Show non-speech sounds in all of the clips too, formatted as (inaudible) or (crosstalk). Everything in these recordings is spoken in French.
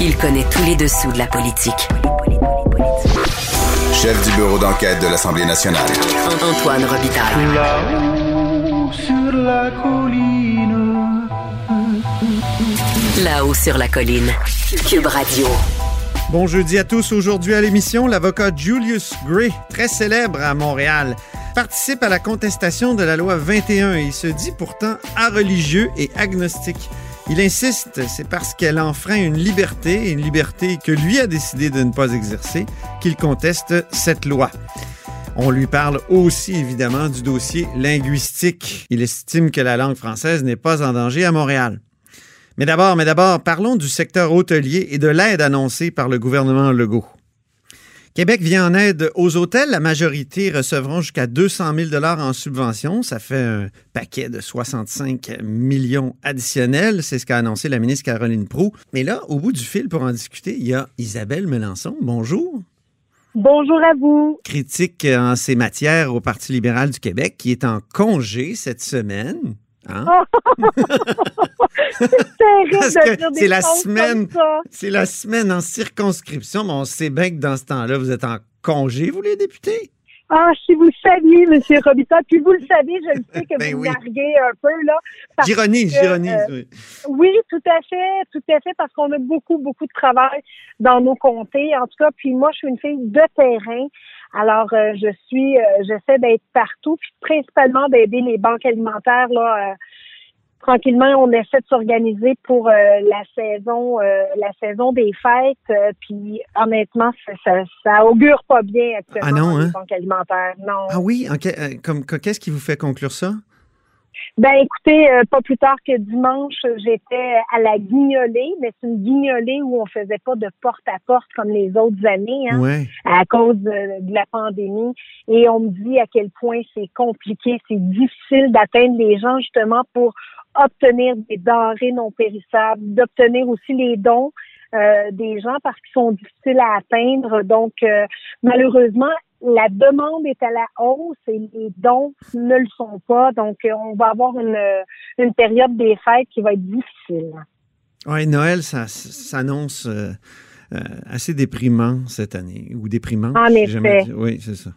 Il connaît tous les dessous de la politique. Chef du bureau d'enquête de l'Assemblée nationale. Antoine Robitaille. Là-haut sur la colline. Là-haut sur la colline. Cube Radio. Bon jeudi à tous. Aujourd'hui à l'émission, l'avocat Julius Gray, très célèbre à Montréal, participe à la contestation de la loi 21 et il se dit pourtant religieux et agnostique. Il insiste, c'est parce qu'elle enfreint une liberté, une liberté que lui a décidé de ne pas exercer, qu'il conteste cette loi. On lui parle aussi évidemment du dossier linguistique. Il estime que la langue française n'est pas en danger à Montréal. Mais d'abord, mais d'abord, parlons du secteur hôtelier et de l'aide annoncée par le gouvernement Legault. Québec vient en aide aux hôtels. La majorité recevront jusqu'à 200 000 en subvention. Ça fait un paquet de 65 millions additionnels. C'est ce qu'a annoncé la ministre Caroline Proux. Mais là, au bout du fil pour en discuter, il y a Isabelle Melançon. Bonjour. Bonjour à vous. Critique en ces matières au Parti libéral du Québec qui est en congé cette semaine. Hein? c'est la semaine, c'est la semaine en circonscription, mais on sait bien que dans ce temps-là, vous êtes en congé, vous les députés? Ah, si vous saviez, M. Robita, puis vous le savez, je le sais que (laughs) ben vous oui. narguez un peu, là. J'ironise, j'ironise, euh, oui. Oui, tout à fait, tout à fait, parce qu'on a beaucoup, beaucoup de travail dans nos comtés. En tout cas, puis moi, je suis une fille de terrain. Alors, euh, je suis, euh, j'essaie d'être partout, puis principalement d'aider les banques alimentaires, là, tranquillement, on essaie de s'organiser pour euh, la saison, euh, la saison des fêtes. Euh, puis honnêtement, ça, ça, augure pas bien actuellement ah non, hein? banques alimentaires. Non. Ah oui, comme qu'est-ce qui vous fait conclure ça? Ben écoutez, pas plus tard que dimanche, j'étais à la guignolée, mais c'est une guignolée où on faisait pas de porte à porte comme les autres années, hein, ouais. à cause de, de, la pandémie. Et on me dit à quel point c'est compliqué, c'est difficile d'atteindre les gens justement pour obtenir des denrées non périssables, d'obtenir aussi les dons euh, des gens parce qu'ils sont difficiles à atteindre. Donc, euh, malheureusement, la demande est à la hausse et les dons ne le sont pas. Donc, euh, on va avoir une, une période des fêtes qui va être difficile. Oui, Noël, ça s'annonce assez déprimant cette année, ou déprimant. En effet. Oui, c'est ça.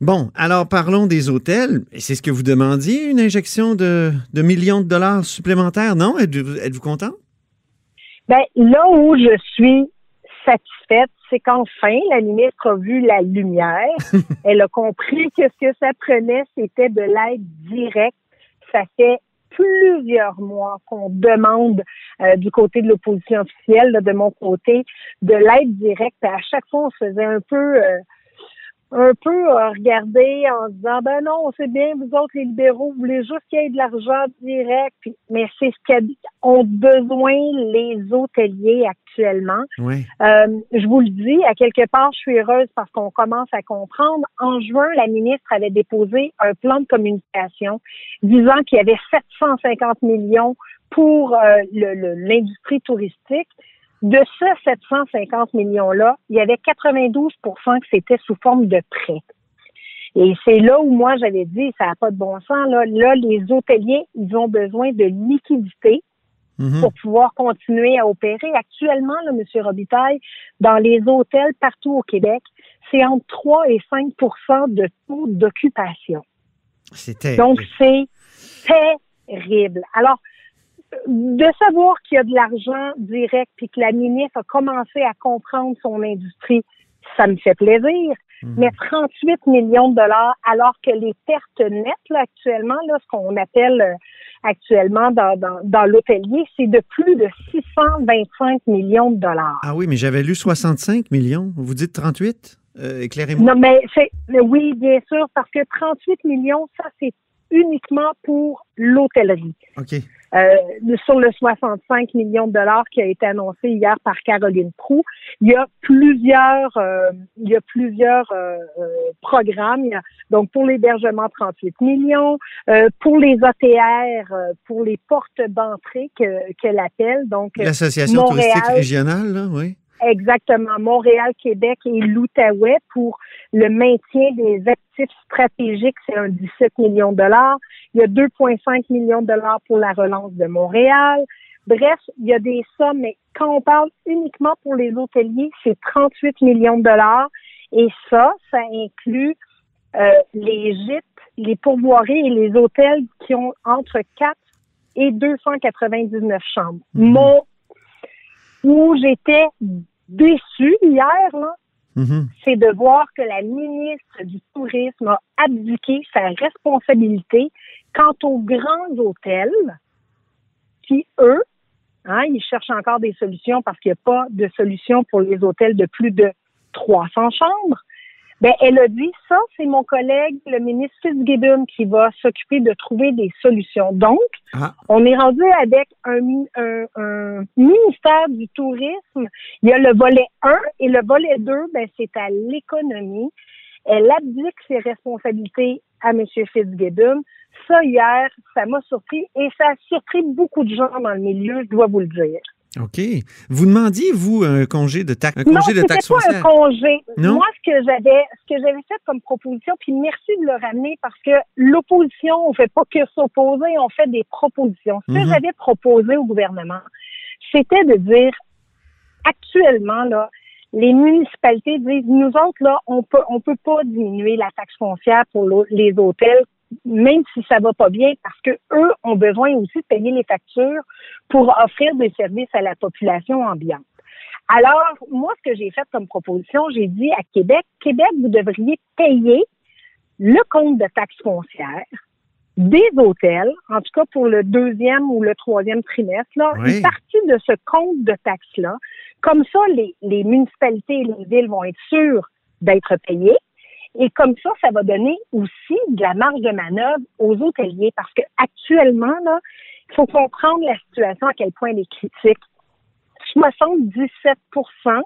Bon, alors parlons des hôtels. C'est ce que vous demandiez, une injection de, de millions de dollars supplémentaires, non? Êtes-vous êtes content? Ben, là où je suis satisfaite, c'est qu'enfin, la ministre a vu la lumière. (laughs) Elle a compris que ce que ça prenait, c'était de l'aide directe. Ça fait plusieurs mois qu'on demande euh, du côté de l'opposition officielle, là, de mon côté, de l'aide directe. à chaque fois, on se faisait un peu... Euh, un peu euh, regarder en se disant ben non, on sait bien, vous autres les libéraux, vous voulez juste qu'il y ait de l'argent direct, puis, mais c'est ce qu'ont besoin les hôteliers actuellement. Oui. Euh, je vous le dis, à quelque part, je suis heureuse parce qu'on commence à comprendre. En juin, la ministre avait déposé un plan de communication disant qu'il y avait 750 millions pour euh, l'industrie touristique. De ce 750 millions-là, il y avait 92% que c'était sous forme de prêt. Et c'est là où moi j'avais dit, ça n'a pas de bon sens. Là, là, les hôteliers, ils ont besoin de liquidité Mhm. pour pouvoir continuer à opérer. Actuellement, là, M. Robitaille, dans les hôtels partout au Québec, c'est entre 3 et 5% de taux d'occupation. C'était. Donc, c'est terrible. Alors, de savoir qu'il y a de l'argent direct puis que la ministre a commencé à comprendre son industrie, ça me fait plaisir. Mhm. Mais 38 millions de dollars, alors que les pertes nettes là, actuellement, là, ce qu'on appelle euh, actuellement dans, dans, dans l'hôtelier, c'est de plus de 625 millions de dollars. Ah oui, mais j'avais lu 65 millions. Vous dites 38? Euh, Éclairez-moi. Non, mais c'est mais oui, bien sûr, parce que 38 millions, ça, c'est uniquement pour l'hôtellerie. OK. Euh, sur le 65 millions de dollars qui a été annoncé hier par Caroline Prou. Il y a plusieurs, euh, il y a plusieurs euh, programmes. donc pour l'hébergement, 38 millions. pour les OTR, pour les portes d'entrée que qu'elle appelle. Donc l'association touristique régionale, là, oui. Exactement. Montréal, Québec et l'Outaouais pour le maintien des actifs stratégiques, c'est un 17 millions de dollars. Il y a 2,5 millions de dollars pour la relance de Montréal. Bref, il y a des sommes, mais quand on parle uniquement pour les hôteliers, c'est 38 millions de dollars. Et ça, ça inclut euh, les gîtes, les pourvoiries et les hôtels qui ont entre 4 et 299 chambres. Mhm. Mon, où j'étais déçue hier, là, mm-hmm. c'est de voir que la ministre du Tourisme a abdiqué sa responsabilité quant aux grands hôtels qui, eux, hein, ils cherchent encore des solutions parce qu'il n'y a pas de solution pour les hôtels de plus de 300 chambres. Ben, elle a dit ça, c'est mon collègue, le ministre Fitzgibbon, qui va s'occuper de trouver des solutions. Donc, ah. on est rendu avec un, ministère du tourisme. Il y a le volet 1 et le volet 2, ben, c'est à l'économie. Elle abdique ses responsabilités à M. Fitzgibbon. Ça, hier, ça m'a surpris et ça a surpris beaucoup de gens dans le milieu, je dois vous le dire. OK. Vous demandiez, vous, un congé de taxe, un congé de taxe pas un congé. Moi, ce que j'avais, ce que j'avais fait comme proposition, puis merci de le ramener parce que l'opposition, on fait pas que s'opposer, on fait des propositions. Ce que mhm. j'avais proposé au gouvernement, c'était de dire, actuellement, là, les municipalités disent, nous autres, là, on peut, on peut pas diminuer la taxe foncière pour les hôtels même si ça va pas bien, parce que eux ont besoin aussi de payer les factures pour offrir des services à la population ambiante. Alors, moi, ce que j'ai fait comme proposition, j'ai dit à Québec, Québec, vous devriez payer le compte de taxes foncières des hôtels, en tout cas pour le deuxième ou le troisième trimestre, là, une partie de ce compte de taxes-là. Comme ça, les, les municipalités et les villes vont être sûres d'être payées. Et comme ça, ça va donner aussi de la marge de manœuvre aux hôteliers parce que actuellement, là, il faut comprendre la situation, à quel point elle est critique. 77%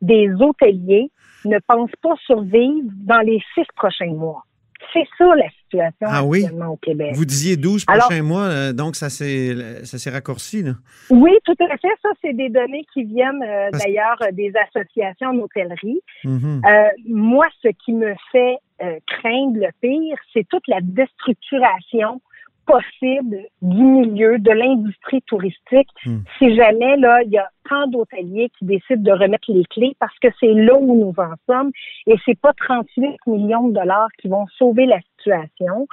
des hôteliers ne pensent pas survivre dans les six prochains mois. C'est ça la situation ah actuellement au Québec. Vous disiez 12 prochains mois, euh, donc ça s'est ça s'est raccourci là. Oui, tout à fait. Ça, c'est des données qui viennent euh, d'ailleurs euh, des associations d'hôtellerie. Mhm. moi, ce qui me fait craindre le pire, c'est toute la déstructuration possible du milieu, de l'industrie touristique, hmm. si jamais là, il y a tant d'hôteliers qui décident de remettre les clés parce que c'est là où nous en sommes et c'est pas 38 millions de dollars qui vont sauver la situation.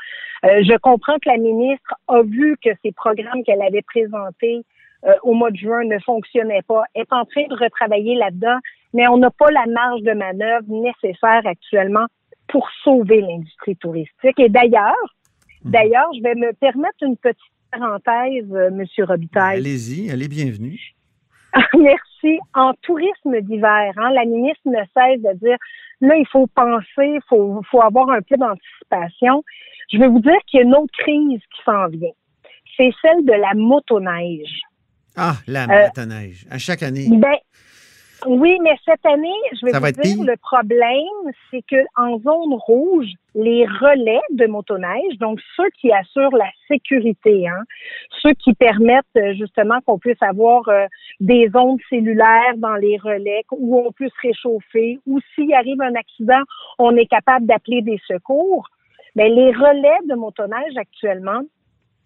Euh, je comprends que la ministre a vu que ces programmes qu'elle avait présentés euh, au mois de juin ne fonctionnaient pas, est en train de retravailler là-dedans, mais on n'a pas la marge de manœuvre nécessaire actuellement pour sauver l'industrie touristique. Et d'ailleurs. D'ailleurs, je vais me permettre une petite parenthèse, euh, Monsieur Robitaille. Allez-y, allez bienvenue. Merci. En tourisme d'hiver, hein, la ministre ne cesse de dire là, il faut penser, il faut, faut avoir un peu d'anticipation. Je vais vous dire qu'il y a une autre crise qui s'en vient. C'est celle de la motoneige. Ah, la euh, motoneige. À chaque année. Ben, oui, mais cette année, je vais vous dire, le problème, c'est que en zone rouge, les relais de motoneige, donc ceux qui assurent la sécurité, hein, ceux qui permettent euh, justement qu'on puisse avoir euh, des ondes cellulaires dans les relais où on peut se réchauffer, ou s'il arrive un accident, on est capable d'appeler des secours. Mais les relais de motoneige actuellement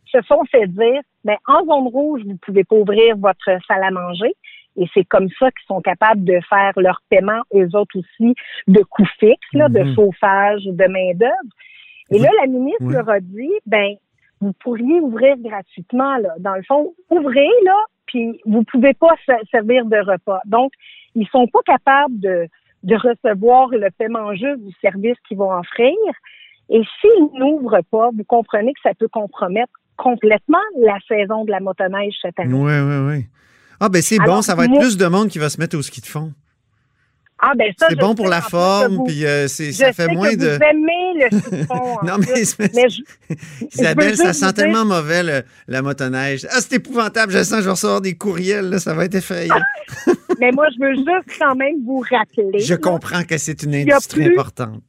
se font fait dire, ben, en zone rouge, vous pouvez pas ouvrir votre salle à manger. Et c'est comme ça qu'ils sont capables de faire leur paiement, eux autres aussi, de coûts fixes, là, de mhm. chauffage, de main-d'œuvre. Et là, la ministre leur a dit, ben, vous pourriez ouvrir gratuitement, là. Dans le fond, ouvrez, là, puis vous pouvez pas servir de repas. Donc, ils sont pas capables de, de recevoir le paiement juste du service qu'ils vont offrir. Et s'ils n'ouvrent pas, vous comprenez que ça peut compromettre complètement la saison de la motoneige cette année. Oui, oui, oui. Ah, ben c'est bon, ça va être plus de monde qui va se mettre au ski de fond. Ah, ben ça, C'est bon pour la forme, puis euh, ça fait moins que de. Vous aimez le chiffon. (laughs) en Non, mais, je- (laughs) Isabelle, ça sent dire- tellement mauvais, le- la motoneige. Ah, c'est épouvantable. Je sens que je vais recevoir des courriels. là, ça va être effrayant. (laughs) mais moi, je veux juste quand même vous rappeler. Je là, comprends que c'est une industrie plus- importante.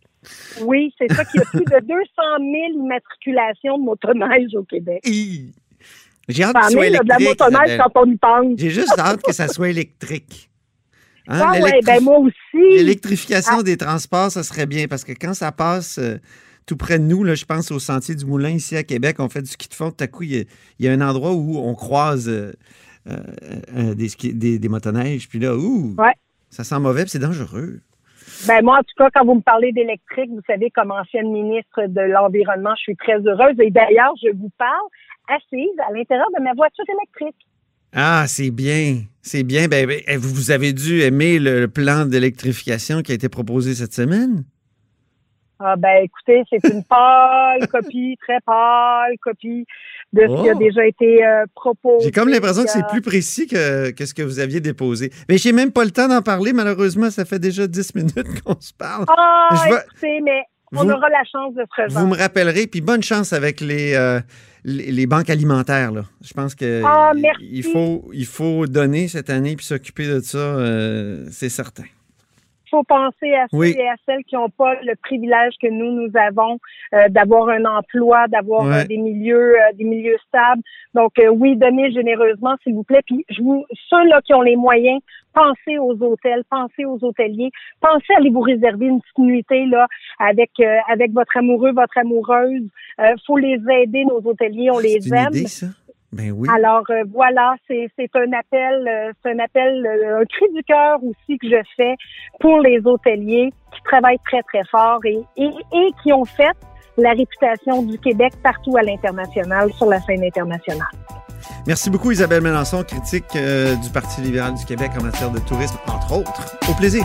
Oui, c'est ça qu'il y a plus de 200 000 immatriculations de motoneige au Québec. J'ai hâte Ça qu'il en soit là, de la électrique. motoneige quand on y pense. J'ai juste hâte que ça soit électrique. Hein, Ah ouais, ben moi aussi. L'électrification Ah. des transports, ça serait bien parce que quand ça passe euh, tout près de nous, là, je pense au Sentier du Moulin ici à Québec, on fait du ski de fond. Tout à coup, il y a, il y a un endroit où on croise euh, euh, des, des, des motoneiges. Puis là, ouh, Ouais. ça sent mauvais c'est dangereux. Ben moi, en tout cas, quand vous me parlez d'électrique, vous savez, comme ancienne ministre de l'Environnement, je suis très heureuse. Et d'ailleurs, je vous parle assise à l'intérieur de ma voiture électrique. Ah, c'est bien. C'est bien. Ben, ben, vous vous avez dû aimer le plan d'électrification qui a été proposé cette semaine? Ah ben écoutez, c'est une (laughs) pâle copie, très pâle copie de ce qui a Oh. déjà été euh, proposé. J'ai comme l'impression que c'est Euh, plus précis que, que ce que vous aviez déposé. Mais j'ai même pas le temps d'en parler, malheureusement. Ça fait déjà 10 minutes (laughs) qu'on se parle. Ah, Je mais on Vous- aura la chance de se. Vous me rappellerez, puis bonne chance avec les, euh, les, les banques alimentaires. Là. Je pense que Ah, il, faut, il faut donner cette année puis s'occuper de ça, euh, c'est certain. Il faut penser à ceux Oui. et à celles qui n'ont pas le privilège que nous, nous avons euh, d'avoir un emploi, d'avoir Ouais. euh, des milieux euh, des milieux stables. Donc, euh, oui, donnez généreusement, s'il vous plaît. Puis, je vous, ceux-là qui ont les moyens, pensez aux hôtels, pensez aux hôteliers, pensez à aller vous réserver une petite nuitée là, avec, euh, avec votre amoureux, votre amoureuse. Euh, faut les aider, nos hôteliers, on les aime. idée, ça? Ben oui. Alors euh, voilà, c'est un appel, euh, c'est un appel, euh, un cri du cœur aussi que je fais pour les hôteliers qui travaillent très très fort et, et, et qui ont fait la réputation du Québec partout à l'international, sur la scène internationale. Merci beaucoup, Isabelle Mélenchon, critique du Parti libéral du Québec en matière de tourisme, entre autres. Au plaisir.